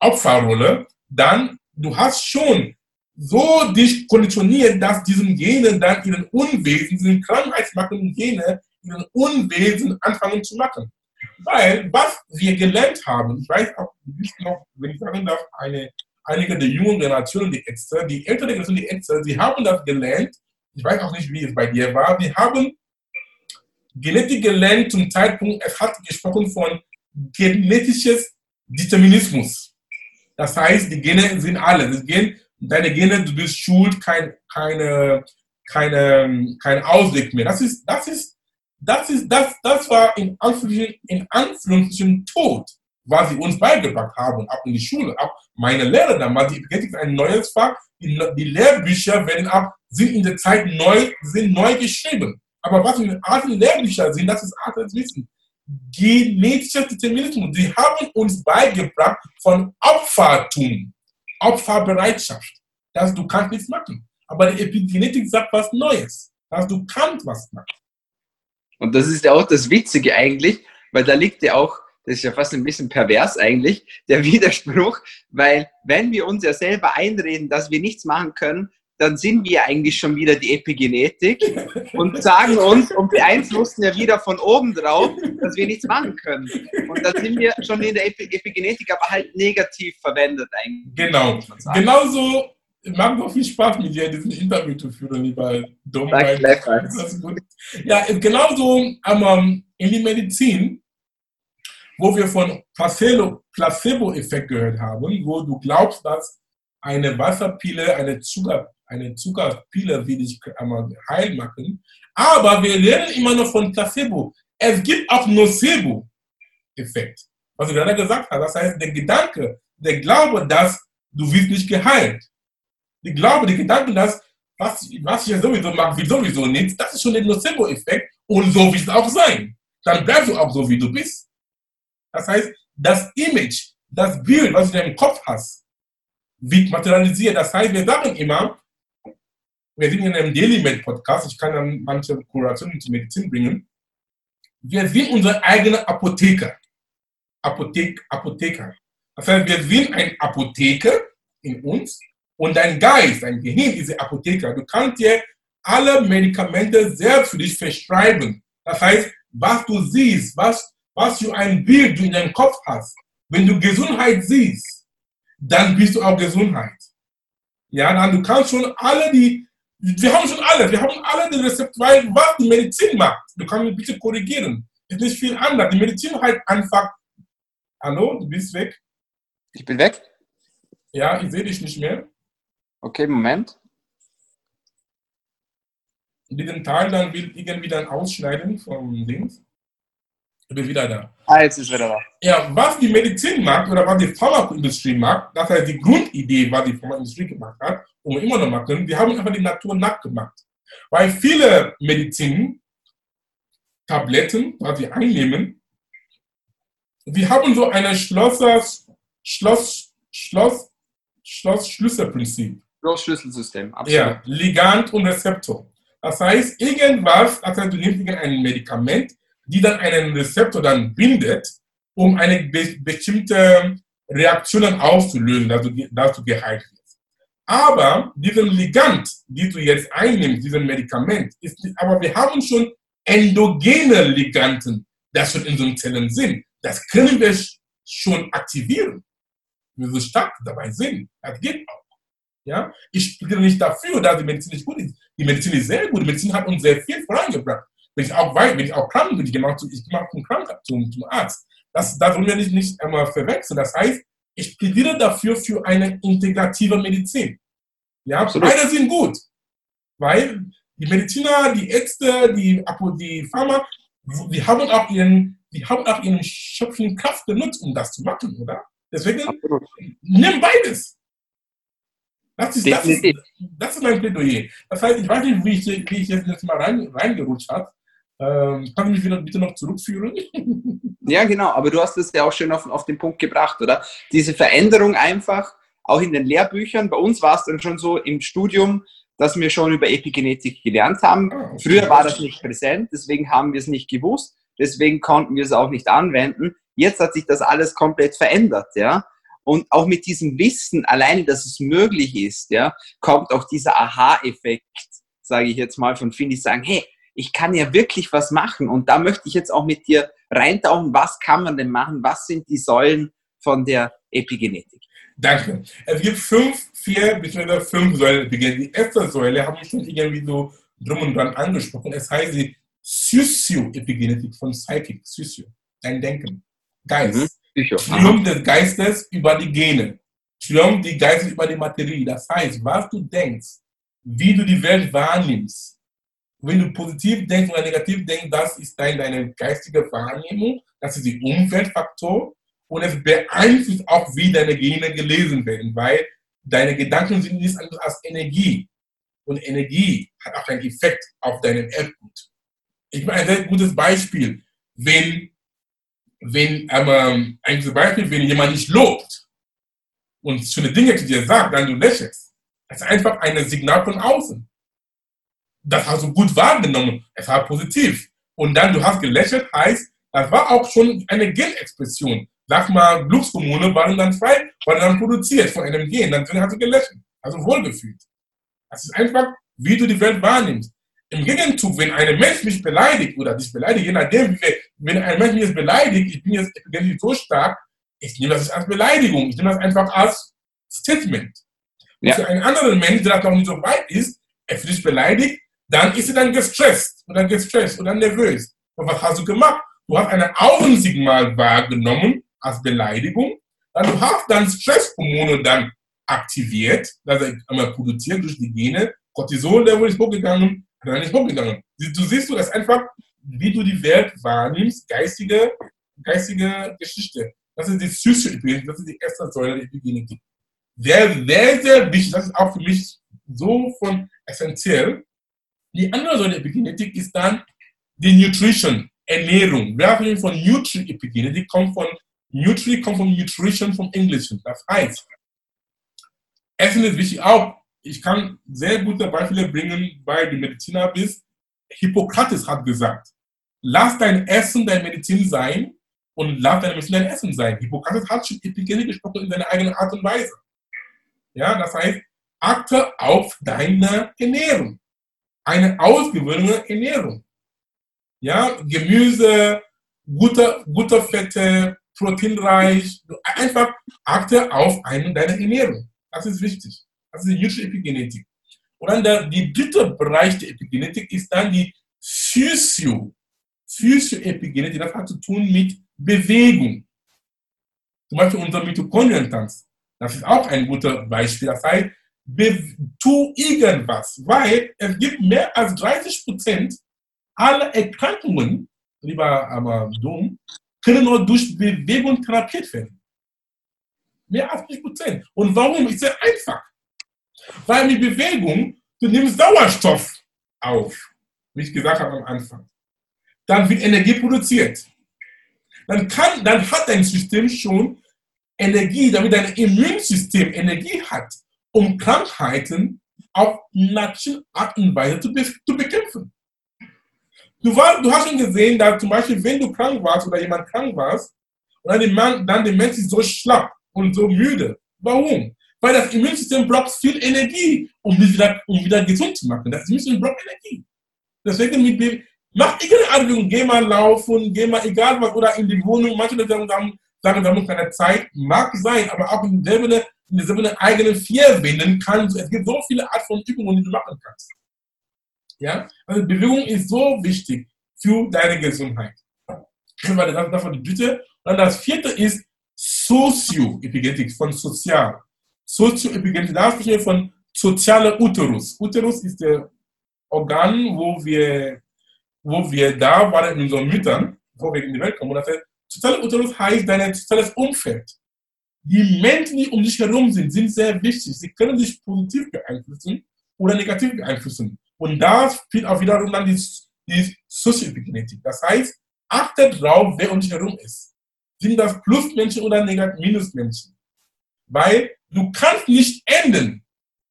Opferrolle, dann du hast schon so dich konditioniert, dass diesen Genen dann ihren Unwesen, diesen krankheitsmachenden Gene, ihren Unwesen anfangen zu machen. Weil, was wir gelernt haben, ich weiß auch, noch, wenn ich sagen darf, eine, einige der jungen Generationen, die Ärzte, die ältere Generation, die Ärzte, sie haben das gelernt, ich weiß auch nicht, wie es bei dir war, die haben Genetik gelernt zum Zeitpunkt, es hat gesprochen von genetisches Determinismus. Das heißt, die Gene sind alle. Gen, deine Gene, du bist schuld, kein, keine, keine, kein Ausweg mehr. Das ist, das ist, das ist, das, das war in Anführungsstrichen, in Anführungsstrichen tot, was sie uns beigebracht haben, auch in die Schule. Auch meine Lehrer damals, die Genetik ist ein neues Fach. Die, die Lehrbücher werden auch, sind in der Zeit neu, sind neu geschrieben. Aber was in alten Lehrbüchern sind, das ist altes Wissen. Genetischer Determinismus. Sie haben uns beigebracht von Opfertum, Opferbereitschaft, dass du kannst nichts machen. Aber die Epigenetik sagt was Neues, dass du kannst was machen. Und das ist ja auch das Witzige eigentlich, weil da liegt ja auch, das ist ja fast ein bisschen pervers eigentlich, der Widerspruch, weil wenn wir uns ja selber einreden, dass wir nichts machen können, dann sind wir eigentlich schon wieder die Epigenetik und sagen uns und beeinflussen ja wieder von oben drauf, dass wir nichts machen können. Und dann sind wir schon in der Epigenetik, aber halt negativ verwendet eigentlich. Genau. Genauso macht doch viel Spaß mit dir, diesen Interview zu führen, lieber Dom. Ja, genauso ähm, in der Medizin, wo wir von Placebo-Effekt gehört haben, wo du glaubst, dass eine Wasserpille, eine Zucker eine Zuckerpille will ich einmal heil machen. Aber wir lernen immer noch von Placebo. Es gibt auch Nocebo-Effekt. Was du gerade gesagt hast. Das heißt, der Gedanke, der Glaube, dass du wirst nicht geheilt. Der Glaube, der Gedanke, dass was, was ich ja sowieso mache, will sowieso nichts, das ist schon der Nocebo-Effekt. Und so wird es auch sein. Dann bleibst du auch so, wie du bist. Das heißt, das Image, das Bild, was du in deinem Kopf hast, wird materialisiert. Das heißt, wir sagen immer, wir sind in einem Daily Med Podcast, ich kann dann manche Kurationen zur Medizin bringen. Wir sind unsere eigene Apotheker. Apothek, Apotheker. Das heißt, wir sind ein Apotheker in uns und dein Geist, dein Gehirn ist Apotheker. Du kannst dir alle Medikamente selbst für dich verschreiben. Das heißt, was du siehst, was, was für ein Bild du in deinem Kopf hast. Wenn du Gesundheit siehst, dann bist du auch Gesundheit. Ja, dann du kannst schon alle die wir haben schon alle, wir haben alle den Rezept, weil was die Medizin macht, du kannst mich bitte korrigieren, ist nicht viel anders. Die Medizin halt einfach, hallo, du bist weg. Ich bin weg? Ja, ich sehe dich nicht mehr. Okay, Moment. Diesen Teil dann will irgendwie dann ausschneiden vom Dings. Ich bin wieder da. Ah, jetzt ist wieder da. Ja, was die Medizin macht oder was die Pharmaindustrie macht, das heißt die Grundidee, was die Pharmaindustrie gemacht hat, und immer noch machen, die haben einfach die Natur nachgemacht. Weil viele Medizin, Tabletten, was wir einnehmen, die haben so ein Schlossers, Schloss, Schloss, Schloss-Schlüsselprinzip. Schloss-Schlüsselsystem, absolut. Ja, Ligand und Rezeptor. Das heißt, irgendwas, also du nimmst ein Medikament, die dann einen Rezeptor dann bindet, um eine be bestimmte Reaktion auszulösen, dass du, dass du geheilt wirst. Aber diesen Ligand, die du jetzt einnimmst, diesen Medikament, ist aber wir haben schon endogene Liganden, das schon in unseren Zellen sind. Das können wir schon aktivieren. Wir so stark dabei sind. Das geht auch. Ja? Ich bin nicht dafür, dass die Medizin nicht gut ist. Die Medizin ist sehr gut. Die Medizin hat uns sehr viel vorangebracht. Wenn ich auch weiß, wenn ich auch krank bin, ich mache zum Krank zum, zum Arzt. Das, das wollen wir nicht, nicht einmal verwechseln. Das heißt, ich plädiere dafür für eine integrative Medizin. Ja, Absolut. beide sind gut. Weil die Mediziner, die Ärzte, die, die Pharma, die haben auch ihren, die haben auch ihren schöpfenden Kraft genutzt, um das zu machen, oder? Deswegen Absolut. nimm beides. Das ist, das, ist, das ist mein Plädoyer. Das heißt, ich weiß nicht, wie ich, wie ich jetzt mal rein, reingerutscht habe. Ähm, kann ich mich wieder bitte noch zurückführen? ja, genau, aber du hast es ja auch schön auf, auf den Punkt gebracht, oder? Diese Veränderung einfach, auch in den Lehrbüchern. Bei uns war es dann schon so im Studium, dass wir schon über Epigenetik gelernt haben. Ah. Früher war das nicht präsent, deswegen haben wir es nicht gewusst, deswegen konnten wir es auch nicht anwenden. Jetzt hat sich das alles komplett verändert, ja. Und auch mit diesem Wissen alleine, dass es möglich ist, ja, kommt auch dieser Aha-Effekt, sage ich jetzt mal, von die sagen, hey, ich kann ja wirklich was machen. Und da möchte ich jetzt auch mit dir reintauchen, was kann man denn machen? Was sind die Säulen von der Epigenetik? Danke. Es gibt fünf, vier bzw. fünf Säulen. Die erste Säule habe ich schon irgendwie so drum und dran angesprochen. Es heißt die Socio-Epigenetik von Psychic, Socio, dein Denken, Geist. Mhm. Triumph des Geistes über die Gene. Triumph des Geistes über die Materie. Das heißt, was du denkst, wie du die Welt wahrnimmst. Wenn du positiv denkst oder negativ denkst, das ist deine geistige Wahrnehmung. Das ist der Umweltfaktor. Und es beeinflusst auch, wie deine Gene gelesen werden, weil deine Gedanken sind nichts anderes als Energie. Und Energie hat auch einen Effekt auf deinen Erbgut. Ich meine, ein sehr gutes Beispiel. Wenn wenn, ähm, ein Beispiel, wenn jemand nicht lobt und schöne Dinge zu dir sagt, dann du lächelst. Das ist einfach ein Signal von außen. Das hast du gut wahrgenommen. Es war positiv. Und dann du hast gelächelt, heißt, das war auch schon eine Genexpression. Sag mal, Glückshormone waren dann frei, waren dann produziert von einem Gen. Dann hast du gelächelt. Also wohlgefühlt. Das ist einfach, wie du die Welt wahrnimmst. Im Gegenzug, wenn ein Mensch mich beleidigt oder dich beleidigt, je nachdem, wenn ein Mensch mich jetzt beleidigt, ich bin jetzt epigenetisch so stark, ich nehme das nicht als Beleidigung, ich nehme das einfach als Statement. Ja. Für einen anderen Mensch, der noch nicht so weit ist, er fühlt sich beleidigt, dann ist er dann gestresst oder gestresst oder nervös. Und was hast du gemacht? Du hast ein Augensignal wahrgenommen als Beleidigung, dann du hast dann Stresshormone dann aktiviert, also einmal produziert durch die Gene, Cortisol-Level ist hochgegangen, dann ist hochgegangen. Du siehst du das einfach, wie du die Welt wahrnimmst, geistige, geistige Geschichte. Das ist die Psychoepigenetik, das ist die erste Säule der Epigenetik. Sehr, sehr, sehr wichtig, das ist auch für mich so von essentiell. Die andere Säule der Epigenetik ist dann die Nutrition, Ernährung. Wir haben von Nutri-Epigenetik, kommt von Nutri, kommt von Nutrition vom Englischen. Das heißt, Essen ist wichtig auch ich kann sehr gute Beispiele bringen, weil du Mediziner bist. Hippokrates hat gesagt, lass dein Essen dein Medizin sein und lass deine Medizin dein Essen sein. Hippokrates hat schon Epigene gesprochen in seiner eigenen Art und Weise. Ja, das heißt, achte auf deine Ernährung. Eine ausgewogene Ernährung. Ja, Gemüse, gute, gute Fette, proteinreich. Einfach achte auf eine deiner Ernährung. Das ist wichtig. Das ist die jüdische Epigenetik. Und dann der die dritte Bereich der Epigenetik ist dann die Physio. Physio-Epigenetik, das hat zu tun mit Bewegung. Zum Beispiel unser Mitochondrientanz. Das ist auch ein guter Beispiel. Das heißt, tu irgendwas, weil es gibt mehr als 30 Prozent aller Erkrankungen, lieber aber dumm, können nur durch Bewegung therapiert werden. Mehr als 30 Prozent. Und warum? Ist sehr einfach. Weil mit Bewegung, du nimmst Sauerstoff auf, wie ich gesagt habe am Anfang. Dann wird Energie produziert. Dann, kann, dann hat dein System schon Energie, damit dein Immunsystem Energie hat, um Krankheiten auf natürliche Art und Weise zu, zu bekämpfen. Du, war, du hast schon gesehen, dass zum Beispiel, wenn du krank warst oder jemand krank warst, und dann, der, dann der Mensch ist so schlapp und so müde. Warum? Weil das Immunsystem braucht viel Energie, um wieder, um wieder gesund zu machen. Das Immunsystem braucht Energie. Deswegen mit, mach irgendeine Art geh mal laufen, geh mal egal was, oder in die Wohnung. Manche Leute sagen, wir haben keine Zeit. Mag sein, aber auch in derselben, in derselben eigenen vier Wänden kannst es gibt so viele Art von Übungen, die du machen kannst. Ja? Also Bewegung ist so wichtig für deine Gesundheit. Das war die dritte. Und das vierte ist Sozioepigenetik, von sozial. Sozioepigenetik, da sprechen wir von soziale Uterus. Uterus ist der Organ, wo wir, wo wir da waren in unseren Müttern, bevor wir in die Welt kommen. Und das heißt, soziale Uterus heißt dein soziales Umfeld. Die Menschen, die um dich herum sind, sind sehr wichtig. Sie können dich positiv beeinflussen oder negativ beeinflussen. Und da spielt auch wiederum dann die, die Sozioepigenetik. Das heißt, achte drauf, wer um dich herum ist. Sind das Plusmenschen oder Minusmenschen? Weil du kannst nicht ändern,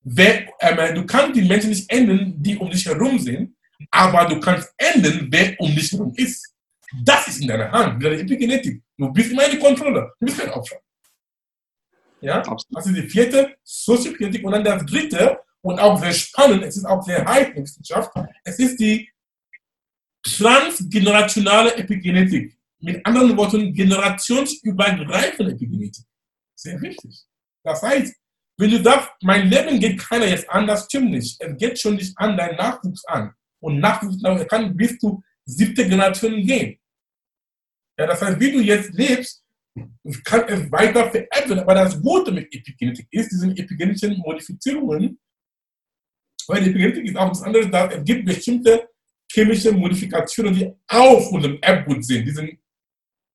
wer, äh, du kannst die Menschen nicht ändern, die um dich herum sind, aber du kannst ändern, wer um dich herum ist. Das ist in deiner Hand, deine Epigenetik. Du bist immer die Kontrolle, du bist kein Opfer. Ja? Das ist die vierte, Sozioepigenetik. Und dann das dritte, und auch sehr spannend, es ist auch sehr heiß in Wissenschaft, es ist die transgenerationale Epigenetik. Mit anderen Worten, generationsübergreifende Epigenetik. Sehr wichtig. Das heißt, wenn du sagst, mein Leben geht keiner jetzt an, das stimmt nicht. Es geht schon nicht an deinen Nachwuchs an. Und Nachwuchs kann bis zu siebte Generation gehen. Ja, das heißt, wie du jetzt lebst, kann es weiter verändern. Aber das Gute mit Epigenetik ist, diese epigenetischen Modifizierungen, weil Epigenetik ist auch das andere, dass es gibt bestimmte chemische Modifikationen, die auf unserem Erbgut sind, diesen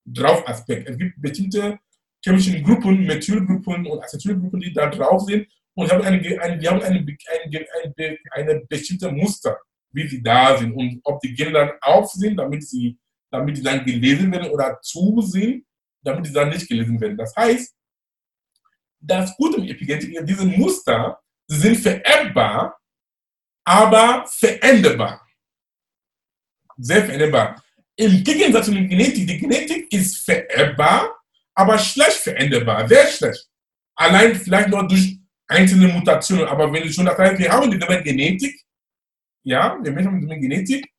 Draufaspekt. Es gibt bestimmte chemischen Gruppen, Methylgruppen und Acetylgruppen, die da drauf sind und haben eine, eine, die haben eine, eine, eine, bestimmte Muster, wie sie da sind und ob die Gene dann auf sind, damit sie, damit sie dann gelesen werden oder zu sind, damit sie dann nicht gelesen werden. Das heißt, das Gute im Epigenetik diese Muster sind vererbbar, aber veränderbar. Sehr veränderbar. Im Gegensatz zu der Genetik, die Genetik ist vererbbar, aber schlecht veränderbar, sehr schlecht. Allein vielleicht nur durch einzelne Mutationen, aber wenn du schon das heißt, wir haben dieselbe Genetik, ja, wir Menschen haben dieselbe Genetik,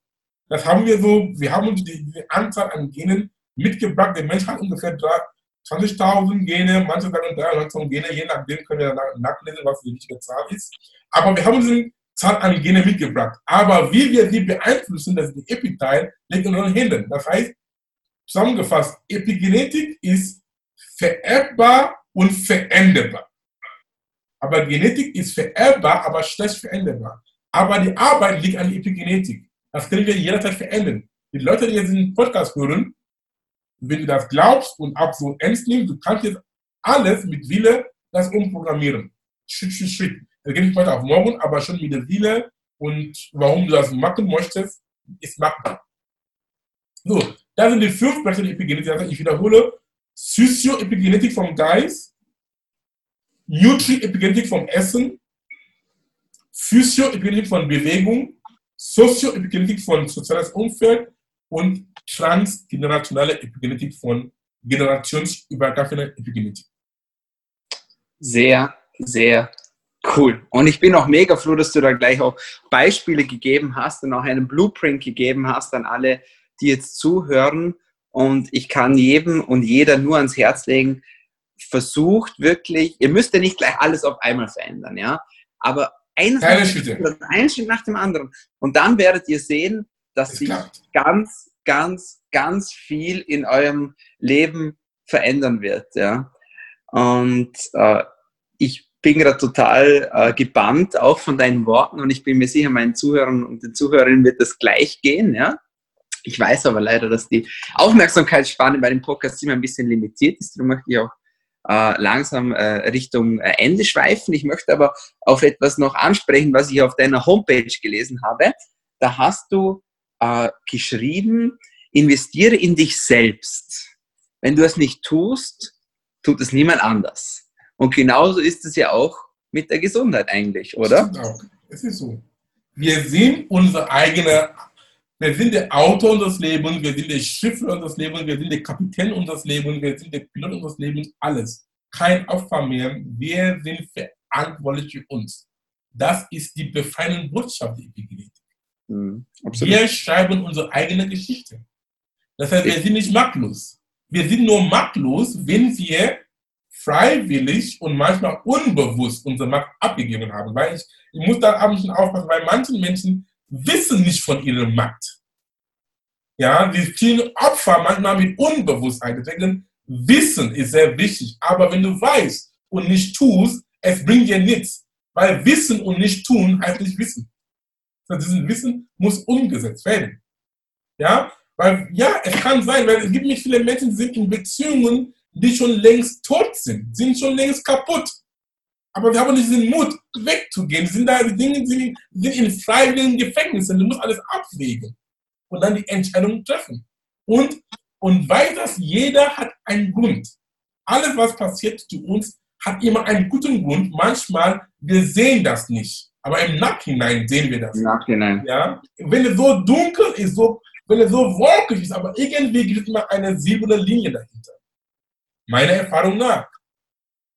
das haben wir so, wir haben die, die Anzahl an Genen mitgebracht, der Mensch hat ungefähr 20.000 Gene, manche sagen 300.000 Gene, je nachdem können wir nachlesen, was die richtige Zahl ist. Aber wir haben eine Zahl an Gene mitgebracht. Aber wie wir sie beeinflussen, das ist die Epiteil, liegt in unseren Händen. Das heißt, zusammengefasst, Epigenetik ist vererbbar und veränderbar. Aber Genetik ist vererbbar, aber schlecht veränderbar. Aber die Arbeit liegt an der Epigenetik. Das können wir jederzeit verändern. Die Leute, die jetzt den Podcast hören, wenn du das glaubst und auch so ernst nimmst, du kannst jetzt alles mit Wille das umprogrammieren. Schritt für Schritt. Das geht nicht heute auf morgen, aber schon mit der Wille und warum du das machen möchtest, ist machbar. So, das sind die fünf Bereiche der Epigenetik. Also ich wiederhole, Sozioepigenetik vom Geist, Nutri-Epigenetik vom Essen, Physio-Epigenetik von Bewegung, Sozioepigenetik von soziales Umfeld und transgenerationale Epigenetik von generationsübergreifender Epigenetik. Sehr, sehr cool. Und ich bin auch mega froh, dass du da gleich auch Beispiele gegeben hast und auch einen Blueprint gegeben hast an alle, die jetzt zuhören und ich kann jedem und jeder nur ans Herz legen, versucht wirklich, ihr müsst ja nicht gleich alles auf einmal verändern, ja, aber eines ein Schritt nach dem anderen. Und dann werdet ihr sehen, dass sich ganz, ganz, ganz viel in eurem Leben verändern wird, ja. Und äh, ich bin gerade total äh, gebannt, auch von deinen Worten, und ich bin mir sicher, meinen Zuhörern und den Zuhörerinnen wird das gleich gehen, ja. Ich weiß aber leider, dass die Aufmerksamkeitsspanne bei dem Podcast immer ein bisschen limitiert ist. Darum möchte ich auch äh, langsam äh, Richtung äh, Ende schweifen. Ich möchte aber auf etwas noch ansprechen, was ich auf deiner Homepage gelesen habe. Da hast du äh, geschrieben, investiere in dich selbst. Wenn du es nicht tust, tut es niemand anders. Und genauso ist es ja auch mit der Gesundheit eigentlich, oder? Es ist so. Wir sind unsere eigene wir sind der Autor unseres Lebens, wir sind der Schiffler unseres Lebens, wir sind der Kapitän unseres Lebens, wir sind der Pilot unseres Lebens, alles. Kein Opfer mehr. Wir sind verantwortlich für uns. Das ist die befreiende Botschaft der Epigenetik. Mhm, wir schreiben unsere eigene Geschichte. Das heißt, wir sind nicht machtlos. Wir sind nur machtlos, wenn wir freiwillig und manchmal unbewusst unsere Macht abgegeben haben. Weil ich, ich muss da abends schon aufpassen, weil manche Menschen wissen nicht von ihrer Macht. Ja, die spielen Opfer manchmal mit Unbewusstheit. Deswegen Wissen ist sehr wichtig. Aber wenn du weißt und nicht tust, es bringt dir nichts. Weil Wissen und nicht tun heißt nicht Wissen. Also dieses Wissen muss umgesetzt werden. Ja, weil, ja, es kann sein, weil es gibt nicht viele Menschen, die sind in Beziehungen, die schon längst tot sind, sind schon längst kaputt. Aber wir haben nicht den Mut, wegzugehen. Die sind da, die Dinge sind, sind in freiwilligen Gefängnissen. Du musst alles abwägen und dann die Entscheidung treffen. Und, und weil das jeder hat einen Grund. Alles, was passiert zu uns, hat immer einen guten Grund. Manchmal, wir sehen das nicht. Aber im Nachhinein sehen wir das. Im Nachhinein. Ja? Wenn es so dunkel ist, so, wenn es so wolkig ist, aber irgendwie gibt es immer eine silberne Linie dahinter. Meiner Erfahrung nach.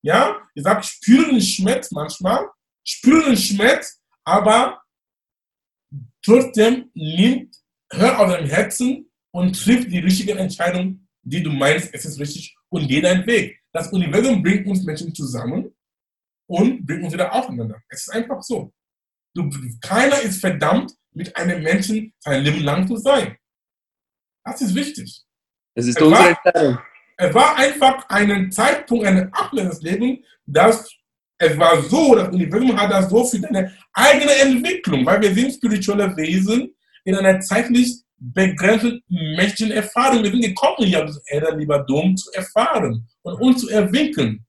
Ja, ich sage, spüren Schmerz manchmal, spüren Schmerz, aber trotzdem nimmt, hör auf dein Herzen und trifft die richtige Entscheidung, die du meinst, es ist richtig und geh deinen Weg. Das Universum bringt uns Menschen zusammen und bringt uns wieder aufeinander. Es ist einfach so. Du, keiner ist verdammt, mit einem Menschen sein Leben lang zu sein. Das ist wichtig. Das ist es unsere Entscheidung. Es war einfach ein Zeitpunkt, ein Abschnitt des Lebens, dass es war so, das Universum hat das so für deine eigene Entwicklung, weil wir sind spirituelle Wesen in einer zeitlich begrenzten menschlichen Erfahrung. Wir sind gekommen, hier auf das Erde, lieber Dom, zu erfahren und uns zu entwickeln.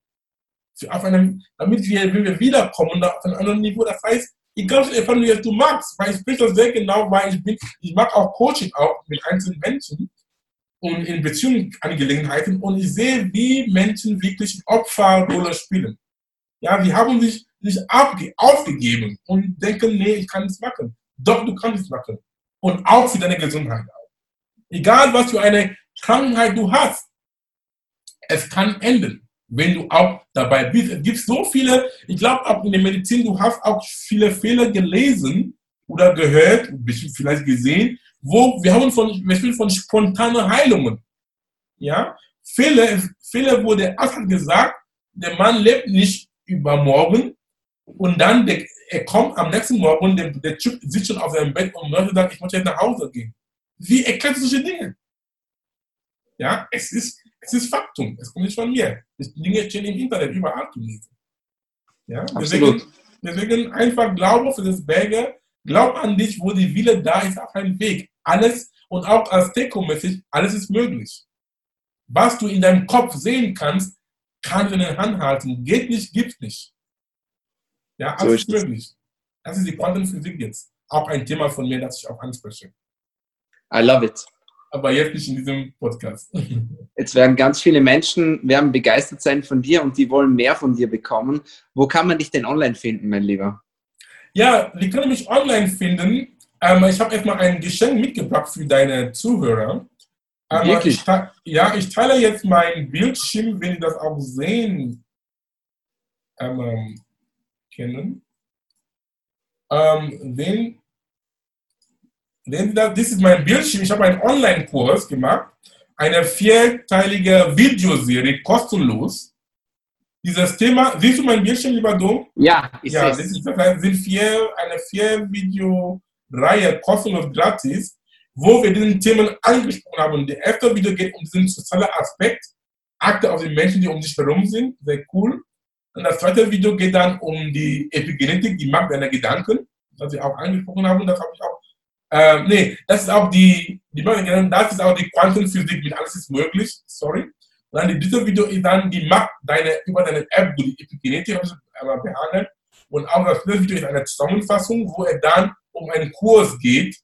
Auf einem, damit wir, wenn wir wiederkommen, auf einem anderen Niveau, das heißt, egal welche Erfahrung du magst, weil ich spreche das sehr genau, weil ich bin, ich mag auch Coaching auch mit einzelnen Menschen und in Beziehungsangelegenheiten und ich sehe, wie Menschen wirklich Opferrolle spielen. Ja, die haben sich nicht aufgegeben und denken, nee, ich kann nichts machen. Doch, du kannst es machen. Und auch für deine Gesundheit. Egal, was für eine Krankheit du hast, es kann enden, wenn du auch dabei bist. Es gibt so viele, ich glaube, auch in der Medizin, du hast auch viele Fehler gelesen oder gehört, vielleicht gesehen, wo wir haben von, wir sprechen von spontanen Heilungen. Ja, wo der Arzt hat gesagt, der Mann lebt nicht übermorgen und dann der, er kommt am nächsten Morgen, der, der Typ sitzt schon auf seinem Bett und möchte sagen, ich möchte jetzt nach Hause gehen. Wie erklärt solche Dinge? Ja, es ist, es ist Faktum. Es kommt nicht von mir. Die Dinge stehen im Internet überall zu lesen. Ja, deswegen, deswegen einfach Glaube für das Berge, glaub an dich, wo die Wille da ist, auf einem Weg alles und auch als Deko-mäßig, alles ist möglich. Was du in deinem Kopf sehen kannst, kannst du in der Hand halten. Geht nicht, gibt nicht. Ja, alles so ist möglich. Das ist die Quantenphysik jetzt. Auch ein Thema von mir, das ich auch anspreche. I love it. Aber jetzt nicht in diesem Podcast. Jetzt werden ganz viele Menschen werden begeistert sein von dir und die wollen mehr von dir bekommen. Wo kann man dich denn online finden, mein Lieber? Ja, die können mich online finden ähm, ich habe erstmal ein Geschenk mitgebracht für deine Zuhörer. Ähm, Wirklich? Ich, ja, ich teile jetzt mein Bildschirm, wenn Sie das auch sehen ähm, können. Ähm, wenn, das, das ist mein Bildschirm. Ich habe einen Online-Kurs gemacht, eine vierteilige Videoserie, kostenlos. Dieses Thema, siehst du mein Bildschirm, lieber Dom? Ja, ich ja, sehe es. Das sind vier, eine vier Video Reihe kostenlos gratis, wo wir diese Themen angesprochen haben. Der erste Video geht um diesen sozialen Aspekt, Akte auf die Menschen, die um dich herum sind, sehr cool. Und das zweite Video geht dann um die Epigenetik, die Macht deiner Gedanken, was wir auch angesprochen haben. Das habe ich auch. Äh, nee, das ist auch die, die das ist auch die Quantenphysik, mit alles ist möglich. Sorry. Und dann dieses Video ist dann die Macht deiner, über deine App, die Epigenetik behandelt. Und auch das dritte Video ist eine Zusammenfassung, wo er dann um einen Kurs geht,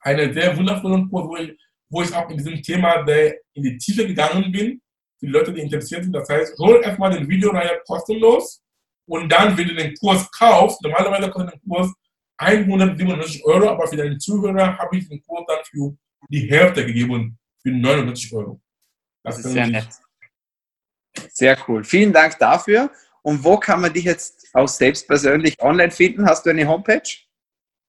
einen sehr wundervollen Kurs, wo ich, wo ich auch in diesem Thema der in die Tiefe gegangen bin, für die Leute, die interessiert sind. Das heißt, hol erstmal den Videoreihe kostenlos und dann, wenn du den Kurs kaufst, normalerweise kostet der Kurs 197 Euro, aber für deine Zuhörer habe ich den Kurs dann für die Hälfte gegeben, für 99 Euro. Das, das ist sehr nett. Sehr cool. Vielen Dank dafür. Und wo kann man dich jetzt auch selbst persönlich online finden? Hast du eine Homepage?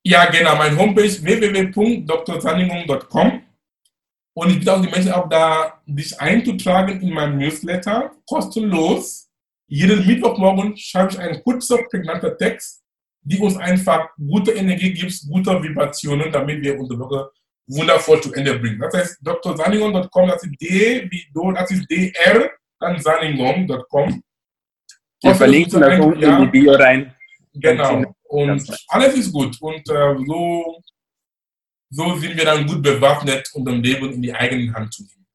Ja, genau, mein Homepage www.drsanningung.com und ich bitte auch die Menschen auch da, dich einzutragen in meinem Newsletter, kostenlos. Jeden Mittwochmorgen schreibe ich einen kurzen, prägnanten Text, die uns einfach gute Energie gibt, gute Vibrationen, damit wir unsere Woche wundervoll zu Ende bringen. Das heißt, drsanningung.com, das ist D wie Do, das ist DR, dann sanningung.com. Wir verlinken das unten ja, in die Bio rein. Genau. Und alles ist gut. Und äh, so, so sind wir dann gut bewaffnet, um das Leben in die eigene Hand zu nehmen.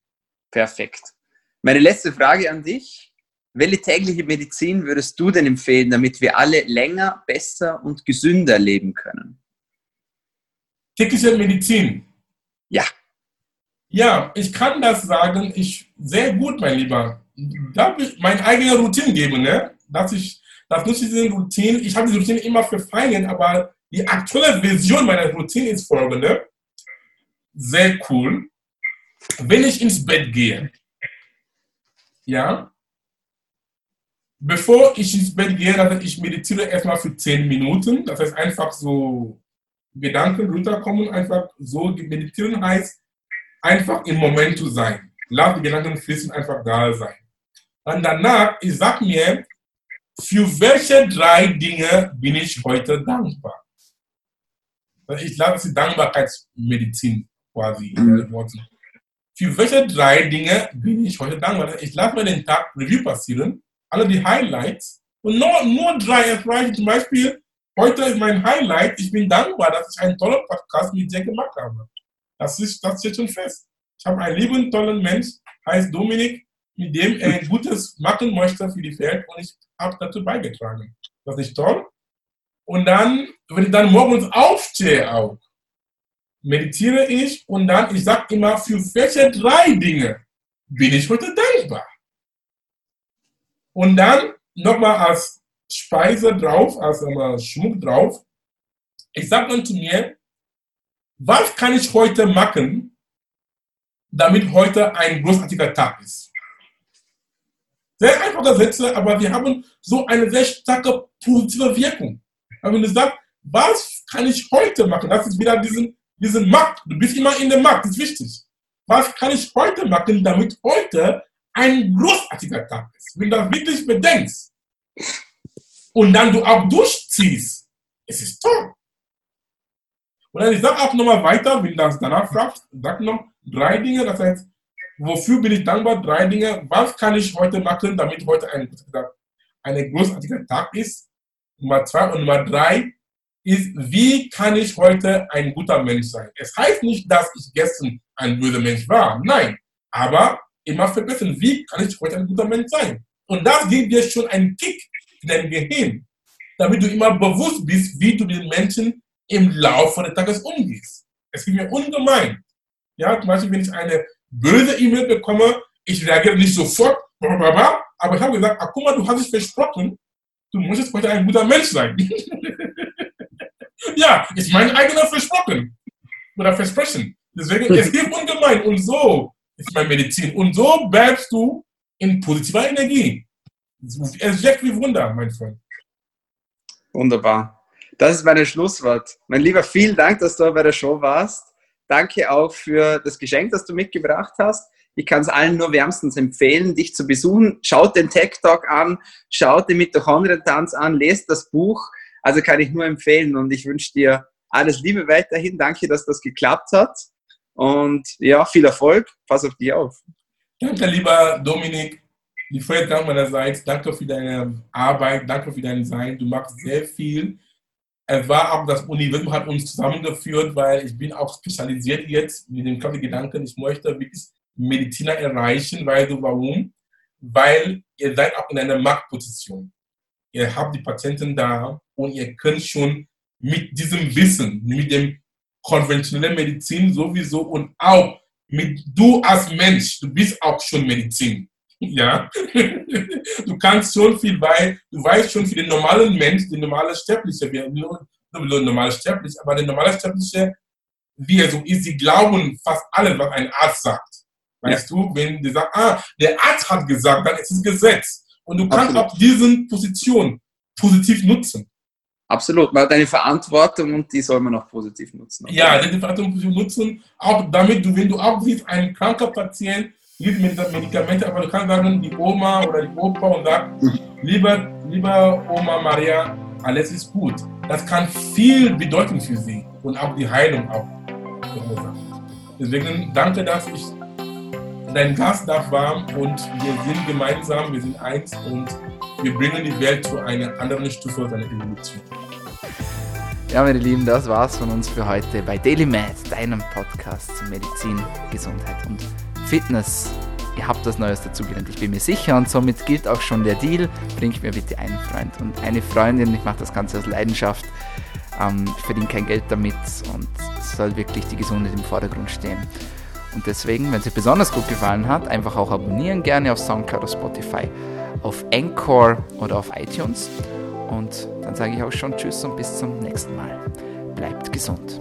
Perfekt. Meine letzte Frage an dich. Welche tägliche Medizin würdest du denn empfehlen, damit wir alle länger, besser und gesünder leben können? Tägliche Medizin? Ja. Ja, ich kann das sagen, ich sehr gut, mein Lieber. Darf ich meine eigene Routine geben, ne? Dass ich, das nutze ich diese Routine. Ich habe die Routine immer verfeinert, aber die aktuelle Version meiner Routine ist folgende. Sehr cool. Wenn ich ins Bett gehe, ja, bevor ich ins Bett gehe, also ich meditiere erstmal für 10 Minuten. Das heißt einfach so Gedanken runterkommen, einfach so meditieren heißt, einfach im Moment zu sein. Lass die Gedanken fließen, einfach da sein. Und danach, ich sag mir, für welche drei Dinge bin ich heute dankbar? Ich lasse die Dankbarkeitsmedizin quasi. Mhm. Für welche drei Dinge bin ich heute dankbar? Ich lasse mir den Tag Review passieren, alle die Highlights und nur, nur drei erreichen. Zum Beispiel, heute ist mein Highlight, ich bin dankbar, dass ich einen tollen Podcast mit dir gemacht habe. Das, ist, das steht schon fest. Ich habe einen lieben, tollen Mensch, heißt Dominik, mit dem er Gutes machen möchte für die Welt und ich habe dazu beigetragen. Das ist toll. Und dann, wenn ich dann morgens aufstehe auch, meditiere ich und dann, ich sage immer, für welche drei Dinge bin ich heute dankbar? Und dann nochmal als Speise drauf, als Schmuck drauf, ich sage dann zu mir, was kann ich heute machen, damit heute ein großartiger Tag ist? Sehr einfache Sätze, aber wir haben so eine sehr starke positive Wirkung. Aber wenn du sagst, was kann ich heute machen? Das ist wieder diesen, diesen Markt. Du bist immer in dem Markt, das ist wichtig. Was kann ich heute machen, damit heute ein großartiger Tag ist? Wenn du das wirklich bedenkst und dann du auch durchziehst, es ist toll. Und dann ich sage auch nochmal weiter, wenn du das danach fragst, sag noch drei Dinge, das heißt, wofür bin ich dankbar? Drei Dinge. Was kann ich heute machen, damit heute ein, ein großartiger Tag ist? Nummer zwei und Nummer drei ist, wie kann ich heute ein guter Mensch sein? Es heißt nicht, dass ich gestern ein böser Mensch war. Nein. Aber immer verbessern. Wie kann ich heute ein guter Mensch sein? Und das gibt dir schon einen Kick in dein Gehirn, damit du immer bewusst bist, wie du den Menschen im Laufe des Tages umgehst. Es gibt mir ungemein. Ja, zum Beispiel, wenn ich eine böse E-Mail bekomme, ich reagiere nicht sofort, aber ich habe gesagt, ah, guck mal, du hast dich versprochen, du musst heute ein guter Mensch sein. ja, ist mein eigener Versprochen oder Versprechen. Deswegen, es gibt ungemein und so ist meine Medizin. Und so bleibst du in positiver Energie. Es wirkt wie Wunder, mein Freund. Wunderbar. Das ist mein Schlusswort. Mein Lieber, vielen Dank, dass du bei der Show warst. Danke auch für das Geschenk, das du mitgebracht hast. Ich kann es allen nur wärmstens empfehlen, dich zu besuchen. Schaut den Tech Talk an, schaut den Mitochondrien-Tanz an, lest das Buch. Also kann ich nur empfehlen und ich wünsche dir alles Liebe weiterhin. Danke, dass das geklappt hat. Und ja, viel Erfolg. Pass auf dich auf. Danke, lieber Dominik. Die Freude Dank meinerseits. Danke für deine Arbeit. Danke für dein Sein. Du machst sehr viel es war auch, das Universum hat uns zusammengeführt, weil ich bin auch spezialisiert jetzt mit dem klaren Gedanken, ich möchte wirklich Mediziner erreichen, weil du warum? Weil ihr seid auch in einer Marktposition. Ihr habt die Patienten da und ihr könnt schon mit diesem Wissen, mit dem konventionellen Medizin sowieso und auch mit du als Mensch, du bist auch schon Medizin. Ja, du kannst schon viel, weil du weißt schon für den normalen Mensch, den normalen Sterbliche, wir normale Sterbliche, aber der normale Sterbliche, wie er so ist, sie glauben fast alles, was ein Arzt sagt. Weißt ja. du, wenn die sagen, ah, der Arzt hat gesagt, dann ist es Gesetz. Und du kannst Absolut. auch diese Position positiv nutzen. Absolut, weil deine Verantwortung und die soll man auch positiv nutzen. Ja, deine Verantwortung positiv nutzen, auch damit du, wenn du auch siehst, ein kranker Patient, gibt Medikamente, aber du kannst sagen, die Oma oder die Opa und sagen, lieber, lieber Oma Maria, alles ist gut. Das kann viel bedeuten für sie und auch die Heilung auch. Deswegen danke, dass ich dein Glas darf warm und wir sind gemeinsam, wir sind eins und wir bringen die Welt zu einer anderen Stufe seiner Evolution. Ja, meine Lieben, das war's von uns für heute bei Daily Med, deinem Podcast zu Medizin, Gesundheit und Fitness. Ihr habt das Neues dazugelernt, ich bin mir sicher und somit gilt auch schon der Deal. Bringt mir bitte einen Freund und eine Freundin. Ich mache das Ganze aus Leidenschaft. Ähm, ich verdiene kein Geld damit und es soll wirklich die Gesundheit im Vordergrund stehen. Und deswegen, wenn es dir besonders gut gefallen hat, einfach auch abonnieren gerne auf Soundcloud, auf Spotify, auf Encore oder auf iTunes. Und dann sage ich auch schon Tschüss und bis zum nächsten Mal. Bleibt gesund.